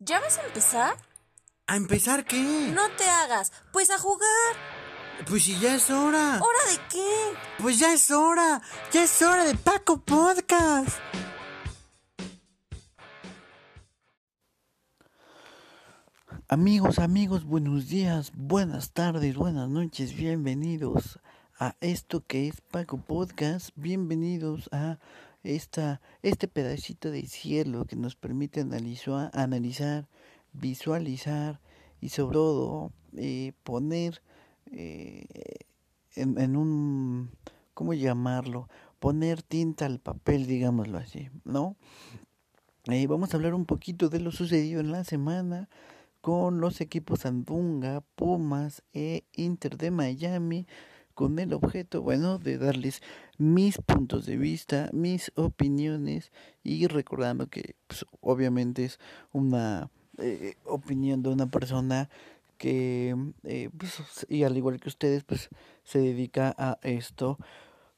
¿Ya vas a empezar? ¿A empezar qué? No te hagas, pues a jugar. Pues si ya es hora. ¿Hora de qué? Pues ya es hora. Ya es hora de Paco Podcast. Amigos, amigos, buenos días, buenas tardes, buenas noches, bienvenidos a esto que es Paco Podcast, bienvenidos a esta, este pedacito de cielo que nos permite analizar, visualizar y sobre todo eh, poner eh, en, en, un, ¿cómo llamarlo? Poner tinta al papel, digámoslo así, ¿no? Eh, vamos a hablar un poquito de lo sucedido en la semana con los equipos Andunga, Pumas e Inter de Miami, con el objeto, bueno, de darles mis puntos de vista, mis opiniones y recordando que pues, obviamente es una eh, opinión de una persona que, eh, pues, y al igual que ustedes, pues se dedica a esto,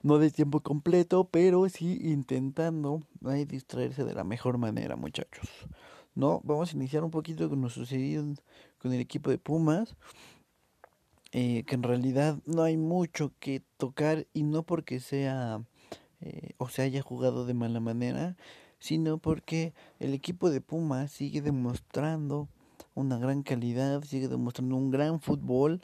no de tiempo completo, pero sí intentando distraerse de la mejor manera, muchachos. No, vamos a iniciar un poquito con lo sucedido con el equipo de Pumas. Eh, que en realidad no hay mucho que tocar y no porque sea eh, o se haya jugado de mala manera, sino porque el equipo de Pumas sigue demostrando una gran calidad, sigue demostrando un gran fútbol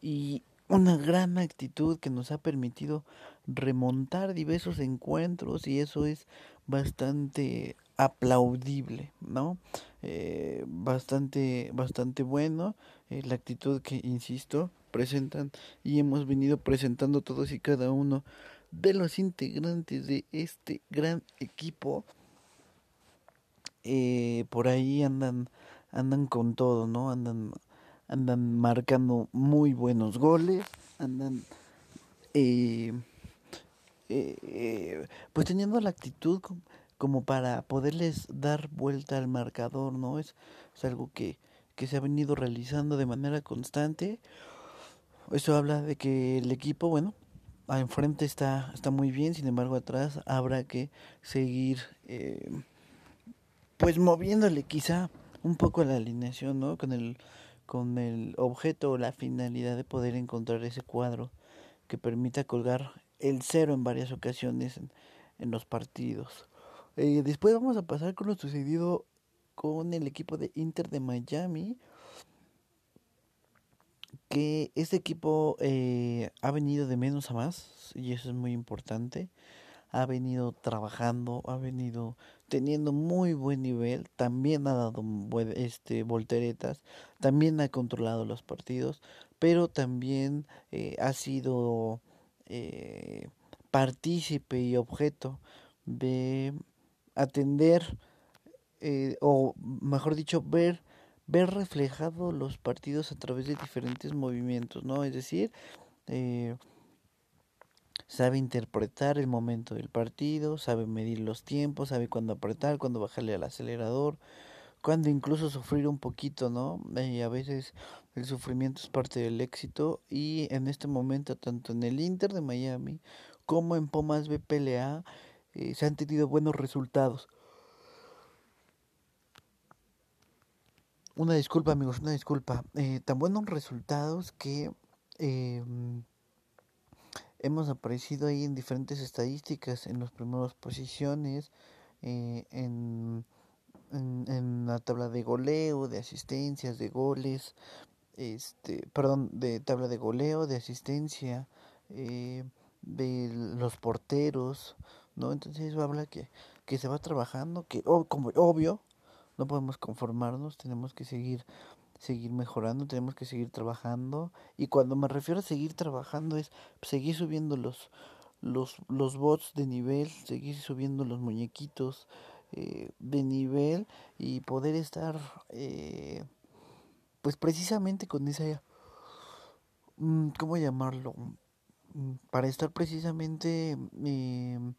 y una gran actitud que nos ha permitido remontar diversos encuentros y eso es bastante aplaudible, ¿no? Eh, bastante, bastante bueno eh, la actitud que, insisto, presentan y hemos venido presentando todos y cada uno de los integrantes de este gran equipo eh, por ahí andan andan con todo, ¿no? Andan andan marcando muy buenos goles, andan eh, pues teniendo la actitud como para poderles dar vuelta al marcador, ¿no? Es, es algo que, que se ha venido realizando de manera constante. Eso habla de que el equipo, bueno, enfrente está, está muy bien, sin embargo atrás habrá que seguir eh, pues moviéndole quizá un poco la alineación, ¿no? Con el, con el objeto o la finalidad de poder encontrar ese cuadro que permita colgar el cero en varias ocasiones en, en los partidos. Eh, después vamos a pasar con lo sucedido con el equipo de Inter de Miami. Que este equipo eh, ha venido de menos a más y eso es muy importante ha venido trabajando, ha venido teniendo muy buen nivel, también ha dado este volteretas, también ha controlado los partidos, pero también eh, ha sido eh, partícipe y objeto de atender eh, o mejor dicho ver ver reflejado los partidos a través de diferentes movimientos, ¿no? Es decir, eh, sabe interpretar el momento del partido, sabe medir los tiempos, sabe cuándo apretar, cuándo bajarle al acelerador, cuándo incluso sufrir un poquito, ¿no? Y a veces el sufrimiento es parte del éxito y en este momento tanto en el Inter de Miami como en Pumas BPLA eh, se han tenido buenos resultados. Una disculpa amigos, una disculpa. Eh, tan buenos resultados que eh, hemos aparecido ahí en diferentes estadísticas, en las primeras posiciones, eh, en, en, la tabla de goleo, de asistencias, de goles, este, perdón, de tabla de goleo, de asistencia, eh, de los porteros, ¿no? Entonces eso habla que, que se va trabajando, que como obvio, no podemos conformarnos, tenemos que seguir seguir mejorando, tenemos que seguir trabajando. Y cuando me refiero a seguir trabajando es seguir subiendo los, los, los bots de nivel, seguir subiendo los muñequitos eh, de nivel y poder estar eh, pues precisamente con esa, mm, ¿cómo llamarlo? Mm, para estar precisamente em,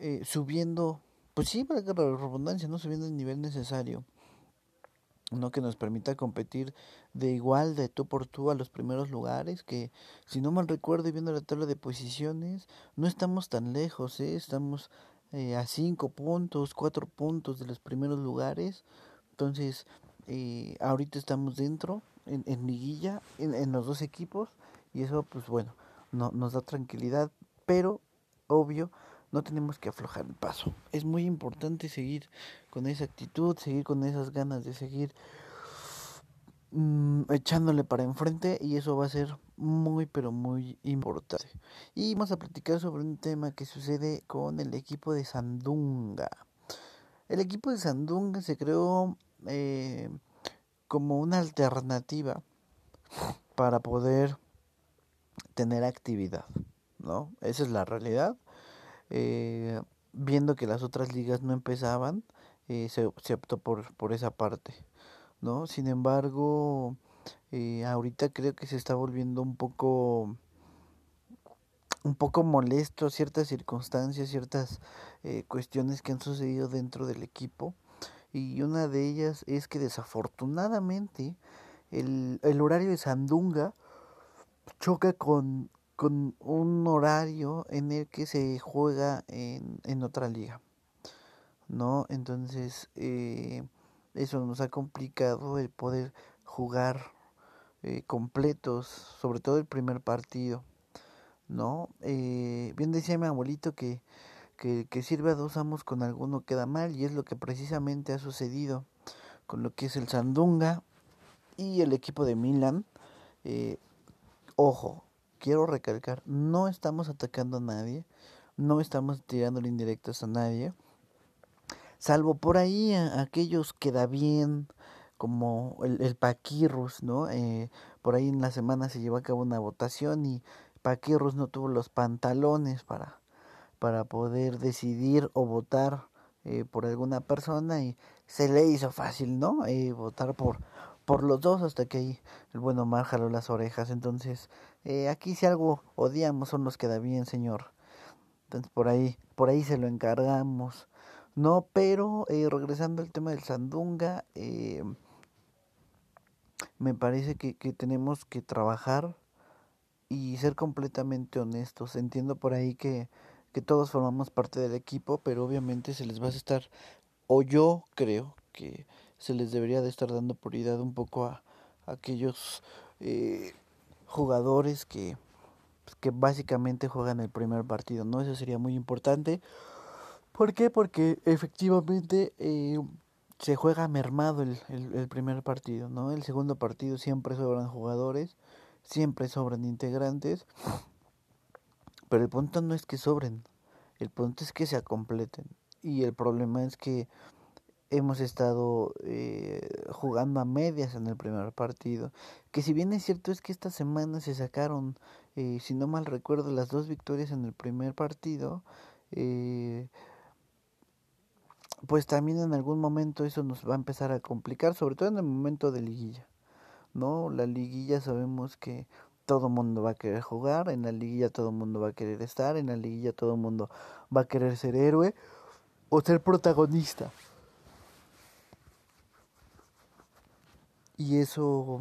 eh, subiendo, pues sí, para la redundancia, ¿no? Subiendo el nivel necesario no que nos permita competir de igual de tú por tú a los primeros lugares que si no mal recuerdo y viendo la tabla de posiciones no estamos tan lejos ¿eh? estamos eh, a cinco puntos cuatro puntos de los primeros lugares Entonces, eh, ahorita estamos dentro, en, en liguilla, en, en, los dos equipos, y eso, pues bueno, no, nos da tranquilidad, pero obvio, no tenemos que aflojar el paso. Es muy importante seguir con esa actitud, seguir con esas ganas de seguir mmm, echándole para enfrente y eso va a ser muy pero muy importante. Y vamos a platicar sobre un tema que sucede con el equipo de Sandunga. El equipo de Sandunga se creó eh, como una alternativa para poder tener actividad, ¿no? Esa es la realidad. Eh, viendo que las otras ligas no empezaban, eh, se, se, optó por, por esa parte, ¿no? Sin embargo, eh, ahorita creo que se está volviendo un poco un poco molesto ciertas circunstancias, ciertas eh, cuestiones que han sucedido dentro del equipo y una de ellas es que desafortunadamente el, el horario de Sandunga choca con, con un horario en el que se juega en, en otra liga, ¿no? Entonces, eh, eso nos ha complicado el poder jugar eh, completos, sobre todo el primer partido, ¿no? Eh, bien decía mi abuelito que, que, que sirve a dos amos con alguno queda mal, y es lo que precisamente ha sucedido con lo que es el Sandunga y el equipo de Milan. Eh, ojo, quiero recalcar, no estamos atacando a nadie, no estamos tirando indirectas a nadie, salvo por ahí aquellos que da bien, como el, el Paquirrus, ¿no? Eh, por ahí en la semana se llevó a cabo una votación y Paquirrus no tuvo los pantalones para, para poder decidir o votar eh, por alguna persona y se le hizo fácil, ¿no? Eh, votar por, por los dos hasta que ahí el buen Omar jaló las orejas. Entonces, eh, aquí si algo odiamos son los que da bien, señor. Entonces, por ahí, por ahí se lo encargamos. No, pero eh, regresando al tema del Sandunga, eh, me parece que, que tenemos que trabajar y ser completamente honestos. Entiendo por ahí que, que todos formamos parte del equipo, pero obviamente se les va a estar, o yo creo que se les debería de estar dando prioridad un poco a, a aquellos eh, jugadores que, pues, que básicamente juegan el primer partido, ¿no? Eso sería muy importante. ¿Por qué? Porque efectivamente eh, se juega mermado el, el, el, primer partido, ¿no? El segundo partido siempre sobran jugadores, siempre sobran integrantes, pero el punto no es que sobren, el punto es que se completen. Y el problema es que hemos estado eh, jugando a medias en el primer partido. Que si bien es cierto es que esta semana se sacaron, eh, si no mal recuerdo, las dos victorias en el primer partido, eh, pues también en algún momento eso nos va a empezar a complicar, sobre todo en el momento de liguilla. ¿No? La liguilla sabemos que todo mundo va a querer jugar, en la liguilla todo mundo va a querer estar, en la liguilla todo mundo va a querer ser héroe o ser protagonista. Y eso,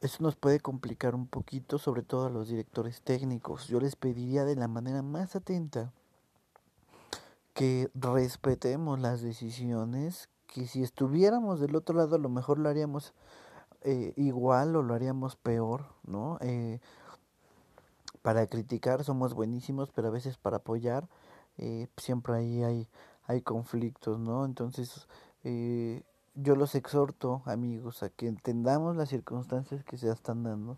eso nos puede complicar un poquito, sobre todo a los directores técnicos. Yo les pediría de la manera más atenta que respetemos las decisiones, que si estuviéramos del otro lado a lo mejor lo haríamos eh, igual o lo haríamos peor, ¿no? Eh, para criticar somos buenísimos, pero a veces para apoyar eh, siempre ahí hay, hay conflictos, ¿no? Entonces, eh, yo los exhorto, amigos, a que entendamos las circunstancias que se están dando,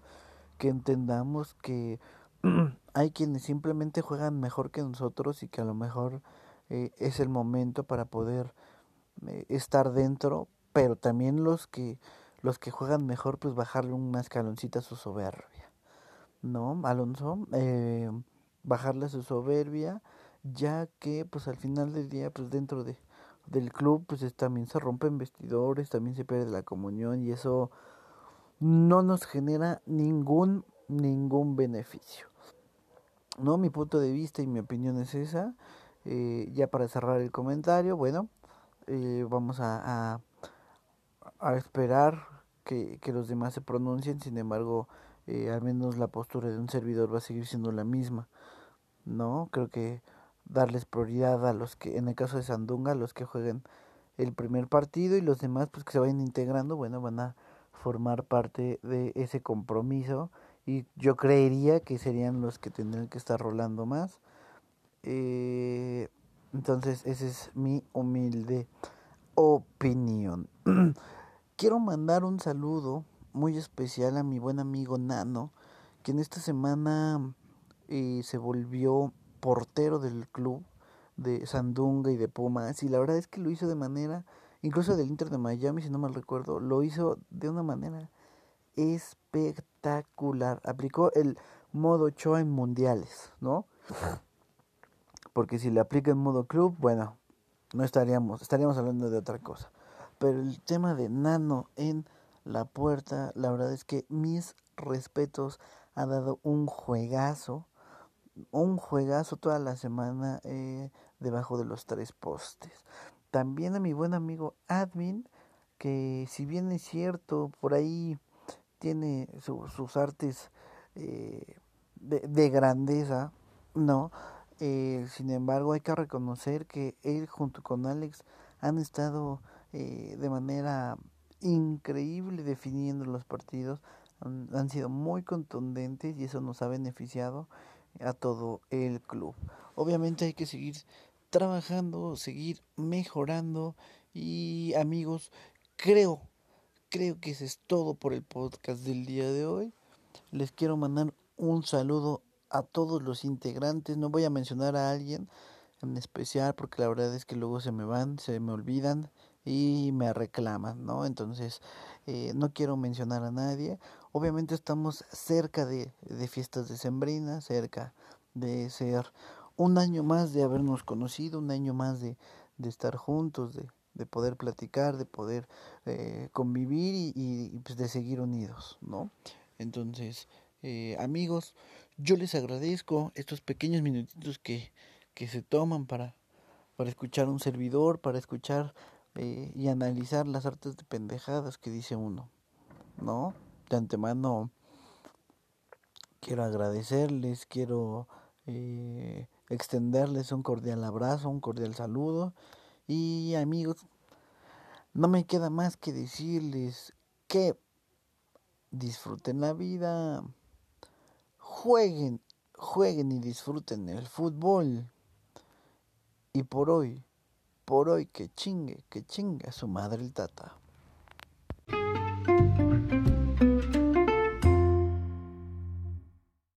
que entendamos que hay quienes simplemente juegan mejor que nosotros y que a lo mejor eh, es el momento para poder eh, estar dentro, pero también los que los que juegan mejor, pues bajarle una escaloncita a su soberbia, ¿no? Alonso, eh, bajarle a su soberbia, ya que pues al final del día, pues dentro de del club, pues es, también se rompen vestidores, también se pierde la comunión y eso no nos genera ningún ningún beneficio. No, mi punto de vista y mi opinión es esa. Eh, ya para cerrar el comentario, bueno, eh, vamos a, a, esperar que, que, los demás se pronuncien, sin embargo, eh, al menos la postura de un servidor va a seguir siendo la misma, ¿no? Creo que darles prioridad a los que, en el caso de Sandunga, los que jueguen el primer partido y los demás pues que se vayan integrando, bueno, van a formar parte de ese compromiso y yo creería que serían los que tendrían que estar rolando más. Eh, entonces, esa es mi humilde opinión. Quiero mandar un saludo muy especial a mi buen amigo Nano, que en esta semana eh, se volvió portero del club de Sandunga y de Pumas. Y la verdad es que lo hizo de manera, incluso del Inter de Miami, si no mal recuerdo, lo hizo de una manera espectacular. Aplicó el modo Ochoa en mundiales, ¿no? Porque si le aplica en modo club, bueno, no estaríamos, estaríamos hablando de otra cosa. Pero el tema de Nano en la puerta, la verdad es que mis respetos ha dado un juegazo, un juegazo toda la semana eh, debajo de los tres postes. También a mi buen amigo Admin, que si bien es cierto, por ahí tiene sus artes eh, de, de, grandeza, ¿no? Eh, sin embargo, hay que reconocer que él junto con Alex han estado eh, de manera increíble definiendo los partidos, han, sido muy contundentes y eso nos ha beneficiado a todo el club. Obviamente hay que seguir trabajando, seguir mejorando y amigos, creo, creo que eso es todo por el podcast del día de hoy. Les quiero mandar un saludo a todos los integrantes. No voy a mencionar a alguien en especial porque la verdad es que luego se me van, se me olvidan y me reclaman, ¿no? Entonces, eh, no quiero mencionar a nadie. Obviamente estamos cerca de, de fiestas cerca de ser un año más de habernos conocido, un año más de, de estar juntos, de, de poder platicar, de poder eh, convivir y, y, pues de seguir unidos, ¿no? Entonces, eh, amigos, yo les agradezco estos pequeños minutitos que, que se toman para, para escuchar un servidor, para escuchar eh, y analizar las artes de pendejadas que dice uno, ¿no? De antemano quiero agradecerles, quiero eh, extenderles un cordial abrazo, un cordial saludo y amigos, no me queda más que decirles que disfruten la vida, jueguen, jueguen y disfruten el fútbol. Y por hoy, por hoy que chingue, que chingue su madre el tata.